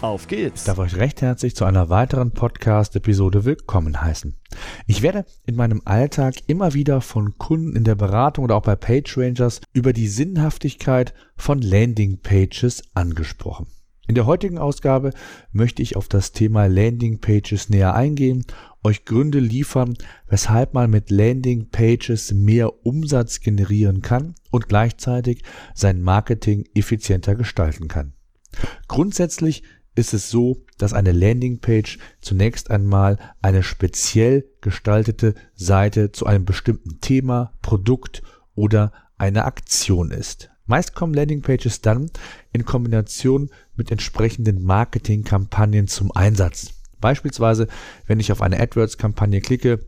Auf geht's! Ich darf euch recht herzlich zu einer weiteren Podcast-Episode willkommen heißen. Ich werde in meinem Alltag immer wieder von Kunden in der Beratung oder auch bei PageRangers über die Sinnhaftigkeit von Landing-Pages angesprochen. In der heutigen Ausgabe möchte ich auf das Thema Landing Pages näher eingehen, euch Gründe liefern, weshalb man mit Landing Pages mehr Umsatz generieren kann und gleichzeitig sein Marketing effizienter gestalten kann. Grundsätzlich ist es so, dass eine Landingpage zunächst einmal eine speziell gestaltete Seite zu einem bestimmten Thema, Produkt oder einer Aktion ist. Meist kommen Landingpages dann in Kombination mit entsprechenden Marketingkampagnen zum Einsatz. Beispielsweise, wenn ich auf eine AdWords-Kampagne klicke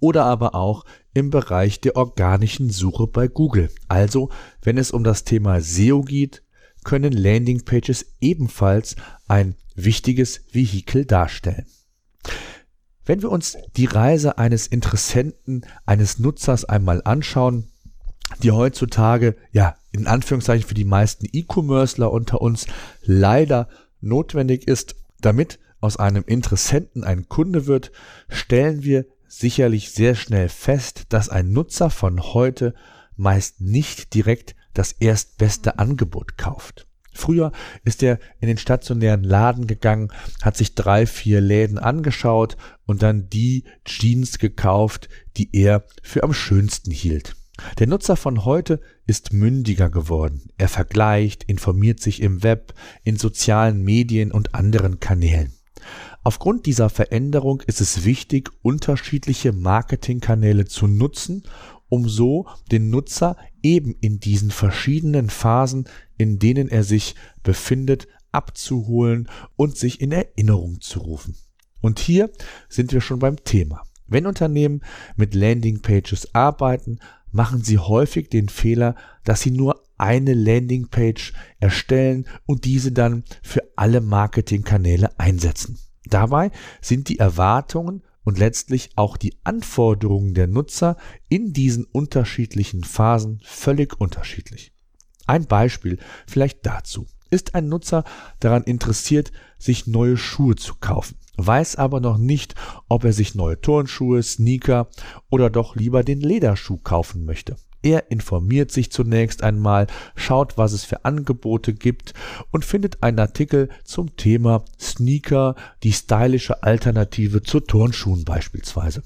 oder aber auch im Bereich der organischen Suche bei Google. Also, wenn es um das Thema SEO geht, können Landingpages ebenfalls ein wichtiges Vehikel darstellen. Wenn wir uns die Reise eines Interessenten, eines Nutzers einmal anschauen, die heutzutage ja in Anführungszeichen für die meisten E-Commercer unter uns leider notwendig ist, damit aus einem Interessenten ein Kunde wird, stellen wir sicherlich sehr schnell fest, dass ein Nutzer von heute meist nicht direkt das erstbeste Angebot kauft. Früher ist er in den stationären Laden gegangen, hat sich drei, vier Läden angeschaut und dann die Jeans gekauft, die er für am schönsten hielt. Der Nutzer von heute ist mündiger geworden. Er vergleicht, informiert sich im Web, in sozialen Medien und anderen Kanälen. Aufgrund dieser Veränderung ist es wichtig, unterschiedliche Marketingkanäle zu nutzen, um so den Nutzer eben in diesen verschiedenen Phasen, in denen er sich befindet, abzuholen und sich in Erinnerung zu rufen. Und hier sind wir schon beim Thema. Wenn Unternehmen mit Landingpages arbeiten, machen sie häufig den Fehler, dass sie nur eine Landingpage erstellen und diese dann für alle Marketingkanäle einsetzen. Dabei sind die Erwartungen und letztlich auch die Anforderungen der Nutzer in diesen unterschiedlichen Phasen völlig unterschiedlich. Ein Beispiel vielleicht dazu. Ist ein Nutzer daran interessiert, sich neue Schuhe zu kaufen, weiß aber noch nicht, ob er sich neue Turnschuhe, Sneaker oder doch lieber den Lederschuh kaufen möchte. Er informiert sich zunächst einmal, schaut, was es für Angebote gibt und findet einen Artikel zum Thema Sneaker, die stylische Alternative zu Turnschuhen beispielsweise.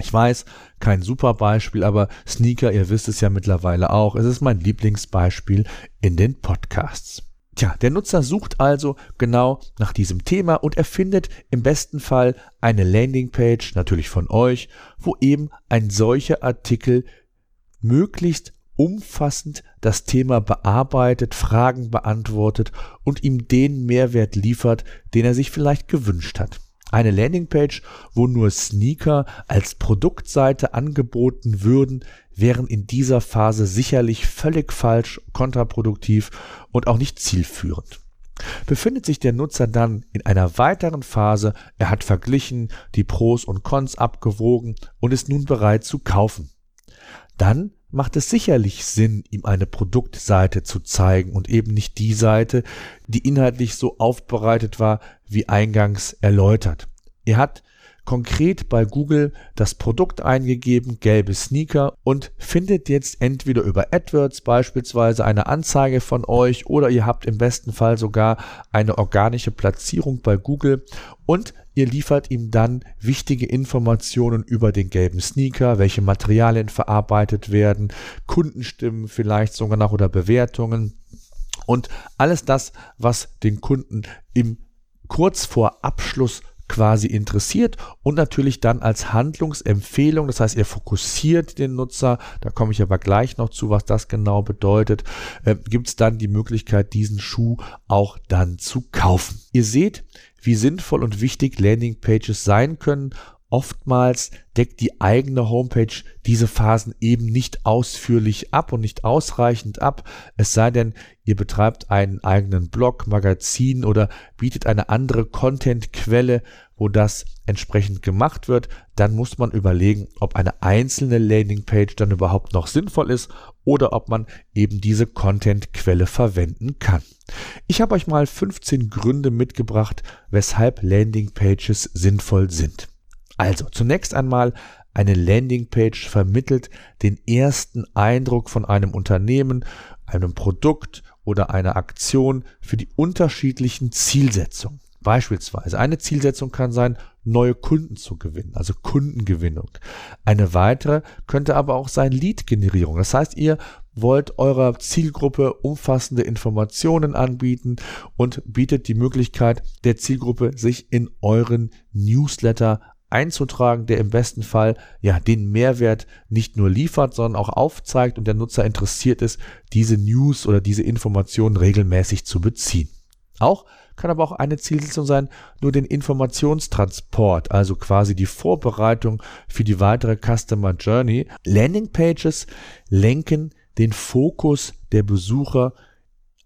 Ich weiß, kein super Beispiel, aber Sneaker, ihr wisst es ja mittlerweile auch, es ist mein Lieblingsbeispiel in den Podcasts. Tja, der Nutzer sucht also genau nach diesem Thema und er findet im besten Fall eine Landingpage, natürlich von euch, wo eben ein solcher Artikel möglichst umfassend das Thema bearbeitet, Fragen beantwortet und ihm den Mehrwert liefert, den er sich vielleicht gewünscht hat. Eine Landingpage, wo nur Sneaker als Produktseite angeboten würden, wären in dieser Phase sicherlich völlig falsch, kontraproduktiv und auch nicht zielführend. Befindet sich der Nutzer dann in einer weiteren Phase, er hat verglichen, die Pros und Cons abgewogen und ist nun bereit zu kaufen. Dann macht es sicherlich Sinn, ihm eine Produktseite zu zeigen und eben nicht die Seite, die inhaltlich so aufbereitet war, wie eingangs erläutert. Er hat konkret bei Google das Produkt eingegeben, gelbe Sneaker und findet jetzt entweder über AdWords beispielsweise eine Anzeige von euch oder ihr habt im besten Fall sogar eine organische Platzierung bei Google und ihr liefert ihm dann wichtige Informationen über den gelben Sneaker, welche Materialien verarbeitet werden, Kundenstimmen vielleicht sogar noch oder Bewertungen und alles das, was den Kunden im kurz vor Abschluss quasi interessiert und natürlich dann als Handlungsempfehlung, das heißt, er fokussiert den Nutzer, da komme ich aber gleich noch zu, was das genau bedeutet, äh, gibt es dann die Möglichkeit, diesen Schuh auch dann zu kaufen. Ihr seht, wie sinnvoll und wichtig Landingpages sein können oftmals deckt die eigene Homepage diese Phasen eben nicht ausführlich ab und nicht ausreichend ab, es sei denn, ihr betreibt einen eigenen Blog, Magazin oder bietet eine andere Content-Quelle, wo das entsprechend gemacht wird, dann muss man überlegen, ob eine einzelne Landingpage dann überhaupt noch sinnvoll ist oder ob man eben diese Content-Quelle verwenden kann. Ich habe euch mal 15 Gründe mitgebracht, weshalb Landingpages sinnvoll sind. Also zunächst einmal eine Landingpage vermittelt den ersten Eindruck von einem Unternehmen, einem Produkt oder einer Aktion für die unterschiedlichen Zielsetzungen. Beispielsweise eine Zielsetzung kann sein, neue Kunden zu gewinnen, also Kundengewinnung. Eine weitere könnte aber auch sein Lead-Generierung. Das heißt, ihr wollt eurer Zielgruppe umfassende Informationen anbieten und bietet die Möglichkeit der Zielgruppe, sich in euren Newsletter einzutragen, der im besten Fall ja den Mehrwert nicht nur liefert, sondern auch aufzeigt und der Nutzer interessiert ist, diese News oder diese Informationen regelmäßig zu beziehen. Auch kann aber auch eine Zielsetzung sein, nur den Informationstransport, also quasi die Vorbereitung für die weitere Customer Journey. Landingpages lenken den Fokus der Besucher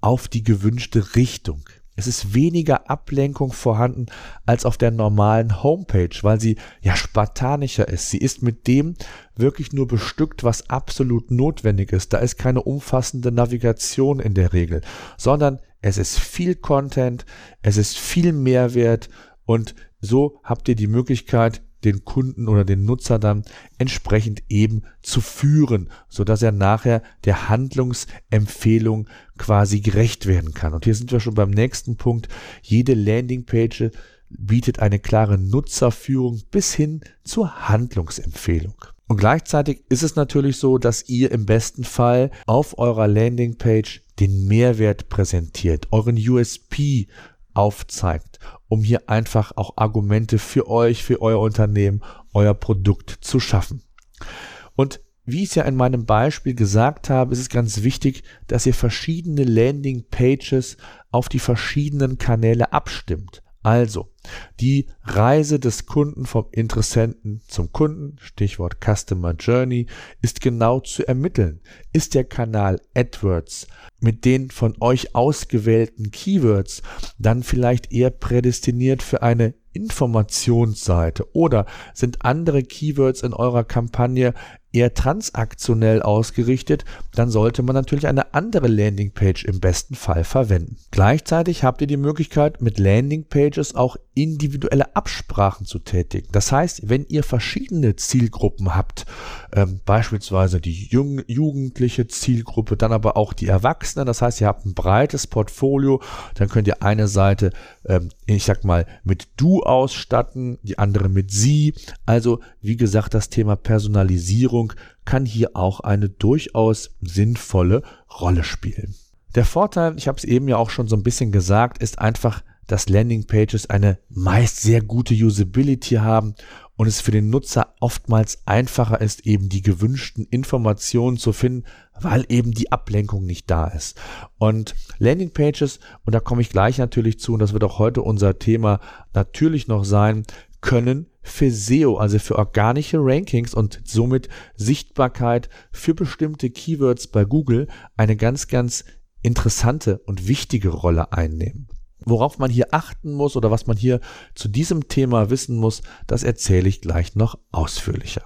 auf die gewünschte Richtung. Es ist weniger Ablenkung vorhanden als auf der normalen Homepage, weil sie ja spartanischer ist. Sie ist mit dem wirklich nur bestückt, was absolut notwendig ist. Da ist keine umfassende Navigation in der Regel, sondern es ist viel Content, es ist viel Mehrwert und so habt ihr die Möglichkeit, den Kunden oder den Nutzer dann entsprechend eben zu führen, so dass er nachher der Handlungsempfehlung quasi gerecht werden kann. Und hier sind wir schon beim nächsten Punkt. Jede Landingpage bietet eine klare Nutzerführung bis hin zur Handlungsempfehlung. Und gleichzeitig ist es natürlich so, dass ihr im besten Fall auf eurer Landingpage den Mehrwert präsentiert, euren USP aufzeigt, um hier einfach auch Argumente für euch, für euer Unternehmen, euer Produkt zu schaffen. Und wie ich es ja in meinem Beispiel gesagt habe, ist es ganz wichtig, dass ihr verschiedene Landing Pages auf die verschiedenen Kanäle abstimmt. Also, die Reise des Kunden vom Interessenten zum Kunden, Stichwort Customer Journey, ist genau zu ermitteln. Ist der Kanal AdWords mit den von euch ausgewählten Keywords dann vielleicht eher prädestiniert für eine Informationsseite oder sind andere Keywords in eurer Kampagne eher transaktionell ausgerichtet, dann sollte man natürlich eine andere Landingpage im besten Fall verwenden. Gleichzeitig habt ihr die Möglichkeit, mit Landingpages auch individuelle Absprachen zu tätigen. Das heißt, wenn ihr verschiedene Zielgruppen habt, ähm, beispielsweise die jugendliche Zielgruppe, dann aber auch die Erwachsenen, das heißt, ihr habt ein breites Portfolio, dann könnt ihr eine Seite, ähm, ich sag mal, mit Du ausstatten, die andere mit Sie. Also, wie gesagt, das Thema Personalisierung kann hier auch eine durchaus sinnvolle Rolle spielen. Der Vorteil, ich habe es eben ja auch schon so ein bisschen gesagt, ist einfach, dass Landingpages eine meist sehr gute Usability haben und es für den Nutzer oftmals einfacher ist, eben die gewünschten Informationen zu finden, weil eben die Ablenkung nicht da ist. Und Landingpages, und da komme ich gleich natürlich zu, und das wird auch heute unser Thema natürlich noch sein, können für SEO, also für organische Rankings und somit Sichtbarkeit für bestimmte Keywords bei Google eine ganz, ganz interessante und wichtige Rolle einnehmen. Worauf man hier achten muss oder was man hier zu diesem Thema wissen muss, das erzähle ich gleich noch ausführlicher.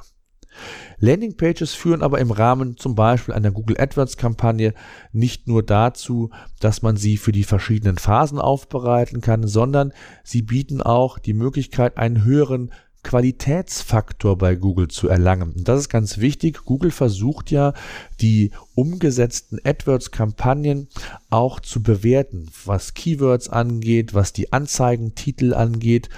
Landingpages führen aber im Rahmen zum Beispiel einer Google AdWords Kampagne nicht nur dazu, dass man sie für die verschiedenen Phasen aufbereiten kann, sondern sie bieten auch die Möglichkeit, einen höheren Qualitätsfaktor bei Google zu erlangen. Und das ist ganz wichtig. Google versucht ja, die umgesetzten AdWords-Kampagnen auch zu bewerten, was Keywords angeht, was die Anzeigentitel angeht,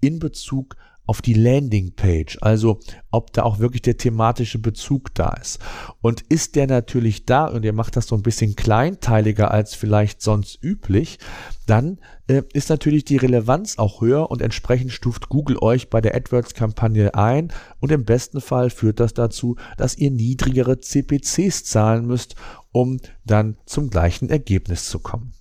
in Bezug auf die Landingpage, also ob da auch wirklich der thematische Bezug da ist. Und ist der natürlich da und ihr macht das so ein bisschen kleinteiliger als vielleicht sonst üblich, dann äh, ist natürlich die Relevanz auch höher und entsprechend stuft Google euch bei der AdWords-Kampagne ein und im besten Fall führt das dazu, dass ihr niedrigere CPCs zahlen müsst, um dann zum gleichen Ergebnis zu kommen.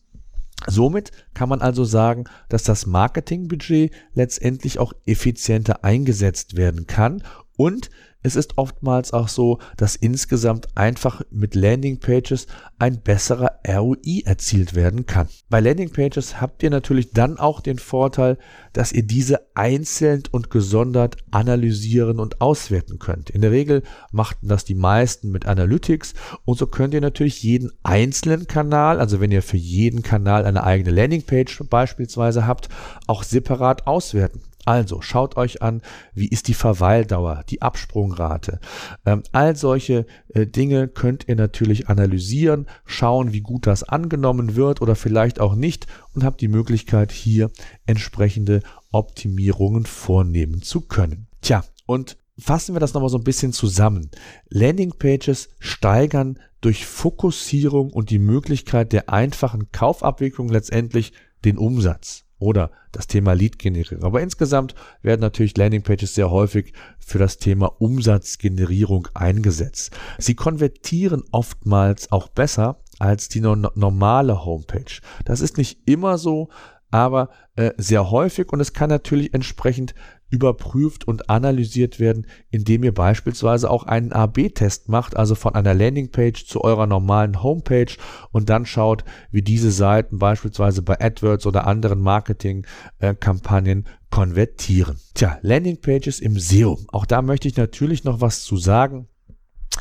Somit kann man also sagen, dass das Marketingbudget letztendlich auch effizienter eingesetzt werden kann und es ist oftmals auch so, dass insgesamt einfach mit Landingpages ein besserer ROI erzielt werden kann. Bei Landingpages habt ihr natürlich dann auch den Vorteil, dass ihr diese einzeln und gesondert analysieren und auswerten könnt. In der Regel machten das die meisten mit Analytics und so könnt ihr natürlich jeden einzelnen Kanal, also wenn ihr für jeden Kanal eine eigene Landingpage beispielsweise habt, auch separat auswerten. Also schaut euch an, wie ist die Verweildauer, die Absprungrate. Ähm, all solche äh, Dinge könnt ihr natürlich analysieren, schauen, wie gut das angenommen wird oder vielleicht auch nicht und habt die Möglichkeit, hier entsprechende Optimierungen vornehmen zu können. Tja, und fassen wir das nochmal so ein bisschen zusammen. Landingpages steigern durch Fokussierung und die Möglichkeit der einfachen Kaufabwicklung letztendlich den Umsatz oder das Thema Lead-Generierung. Aber insgesamt werden natürlich Landingpages sehr häufig für das Thema Umsatzgenerierung eingesetzt. Sie konvertieren oftmals auch besser als die normale Homepage. Das ist nicht immer so, aber äh, sehr häufig und es kann natürlich entsprechend überprüft und analysiert werden, indem ihr beispielsweise auch einen AB-Test macht, also von einer Landingpage zu eurer normalen Homepage und dann schaut, wie diese Seiten beispielsweise bei AdWords oder anderen Marketingkampagnen konvertieren. Tja, Landingpages im SEO. Auch da möchte ich natürlich noch was zu sagen.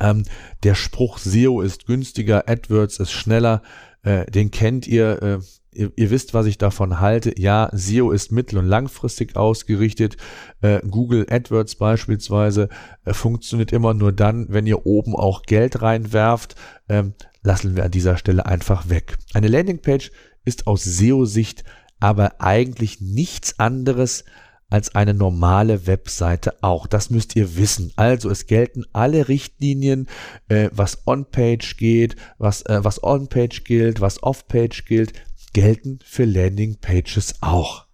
Ähm, der Spruch SEO ist günstiger, AdWords ist schneller, äh, den kennt ihr. Äh, ihr, ihr, wisst, was ich davon halte. Ja, SEO ist mittel- und langfristig ausgerichtet. Äh, Google AdWords beispielsweise äh, funktioniert immer nur dann, wenn ihr oben auch Geld reinwerft. Ähm, lassen wir an dieser Stelle einfach weg. Eine Landingpage ist aus SEO-Sicht aber eigentlich nichts anderes als eine normale Webseite auch. Das müsst ihr wissen. Also es gelten alle Richtlinien, äh, was On-Page geht, was, äh, was On-Page gilt, was Off-Page gilt gelten für Landingpages auch.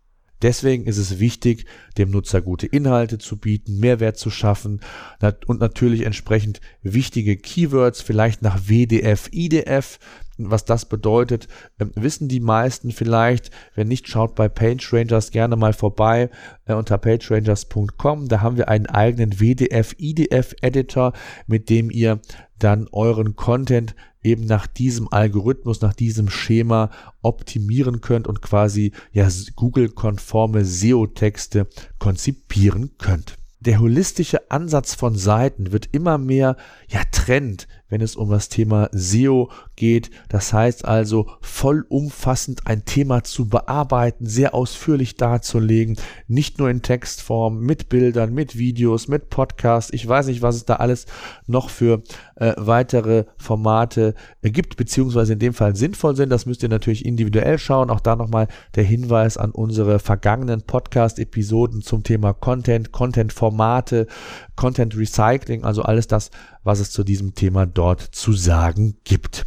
Deswegen ist es wichtig, dem Nutzer gute Inhalte zu bieten, Mehrwert zu schaffen und natürlich entsprechend wichtige Keywords, vielleicht nach WDF, IDF, was das bedeutet, ähm, wissen die meisten vielleicht. Wenn nicht, schaut bei PageRangers gerne mal vorbei äh, unter pagerangers.com. Da haben wir einen eigenen WDF, IDF Editor, mit dem ihr dann euren Content eben nach diesem Algorithmus, nach diesem Schema optimieren könnt und quasi ja Google-konforme SEO-Texte konzipieren könnt. Der holistische Ansatz von Seiten wird immer mehr ja Trend, wenn es um das Thema SEO geht. Das heißt also vollumfassend ein Thema zu bearbeiten, sehr ausführlich darzulegen, nicht nur in Textform, mit Bildern, mit Videos, mit Podcasts. Ich weiß nicht, was es da alles noch für äh, weitere Formate äh, gibt, beziehungsweise in dem Fall sinnvoll sind. Das müsst ihr natürlich individuell schauen. Auch da nochmal der Hinweis an unsere vergangenen Podcast-Episoden zum Thema Content, Content-Formate, Content Recycling, also alles das, was es zu diesem Thema dort zu sagen gibt.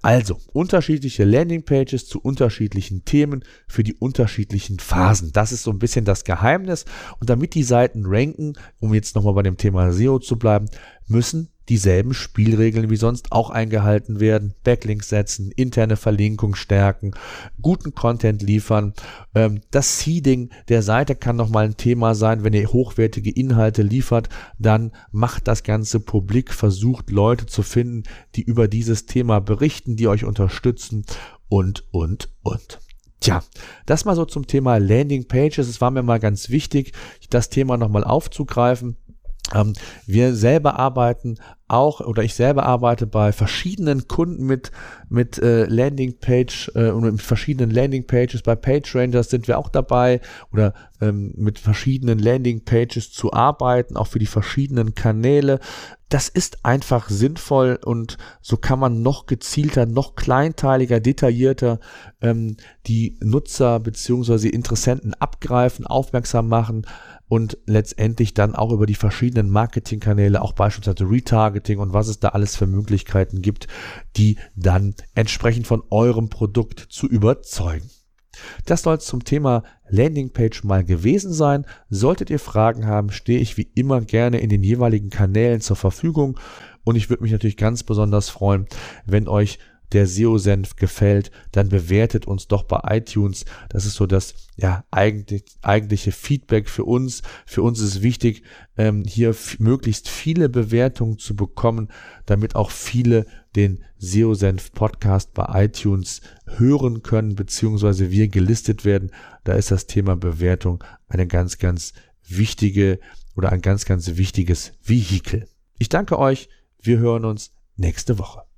Also unterschiedliche Landingpages zu unterschiedlichen Themen für die unterschiedlichen Phasen. Das ist so ein bisschen das Geheimnis. Und damit die Seiten ranken, um jetzt nochmal bei dem Thema SEO zu bleiben, müssen dieselben Spielregeln wie sonst auch eingehalten werden. Backlinks setzen, interne Verlinkung stärken, guten Content liefern. Ähm, das Seeding der Seite kann nochmal ein Thema sein. Wenn ihr hochwertige Inhalte liefert, dann macht das Ganze publik, versucht Leute zu finden, die über dieses Thema berichten, die euch unterstützen und, und, und. Tja, das mal so zum Thema Landing Pages. Es war mir mal ganz wichtig, das Thema nochmal aufzugreifen. Ähm, wir selber arbeiten auch oder ich selber arbeite bei verschiedenen Kunden mit mit äh, Landingpage äh, und mit verschiedenen Landingpages. Bei PageRangers sind wir auch dabei oder ähm, mit verschiedenen Landingpages zu arbeiten, auch für die verschiedenen Kanäle. Das ist einfach sinnvoll und so kann man noch gezielter, noch kleinteiliger, detaillierter ähm, die Nutzer beziehungsweise Interessenten abgreifen, aufmerksam machen und letztendlich dann auch über die verschiedenen Marketingkanäle, auch beispielsweise Retargeting und was es da alles für Möglichkeiten gibt, die dann entsprechend von eurem Produkt zu überzeugen. Das soll es zum Thema Landingpage mal gewesen sein. Solltet ihr Fragen haben, stehe ich wie immer gerne in den jeweiligen Kanälen zur Verfügung und ich würde mich natürlich ganz besonders freuen, wenn euch der SEO-Senf gefällt, dann bewertet uns doch bei iTunes. Das ist so das ja eigentlich, eigentliche Feedback für uns. Für uns ist wichtig, ähm, hier möglichst viele Bewertungen zu bekommen, damit auch viele den SEO-Senf Podcast bei iTunes hören können, beziehungsweise wir gelistet werden. Da ist das Thema Bewertung eine ganz, ganz wichtige oder ein ganz, ganz wichtiges Vehikel. Ich danke euch. Wir hören uns nächste Woche.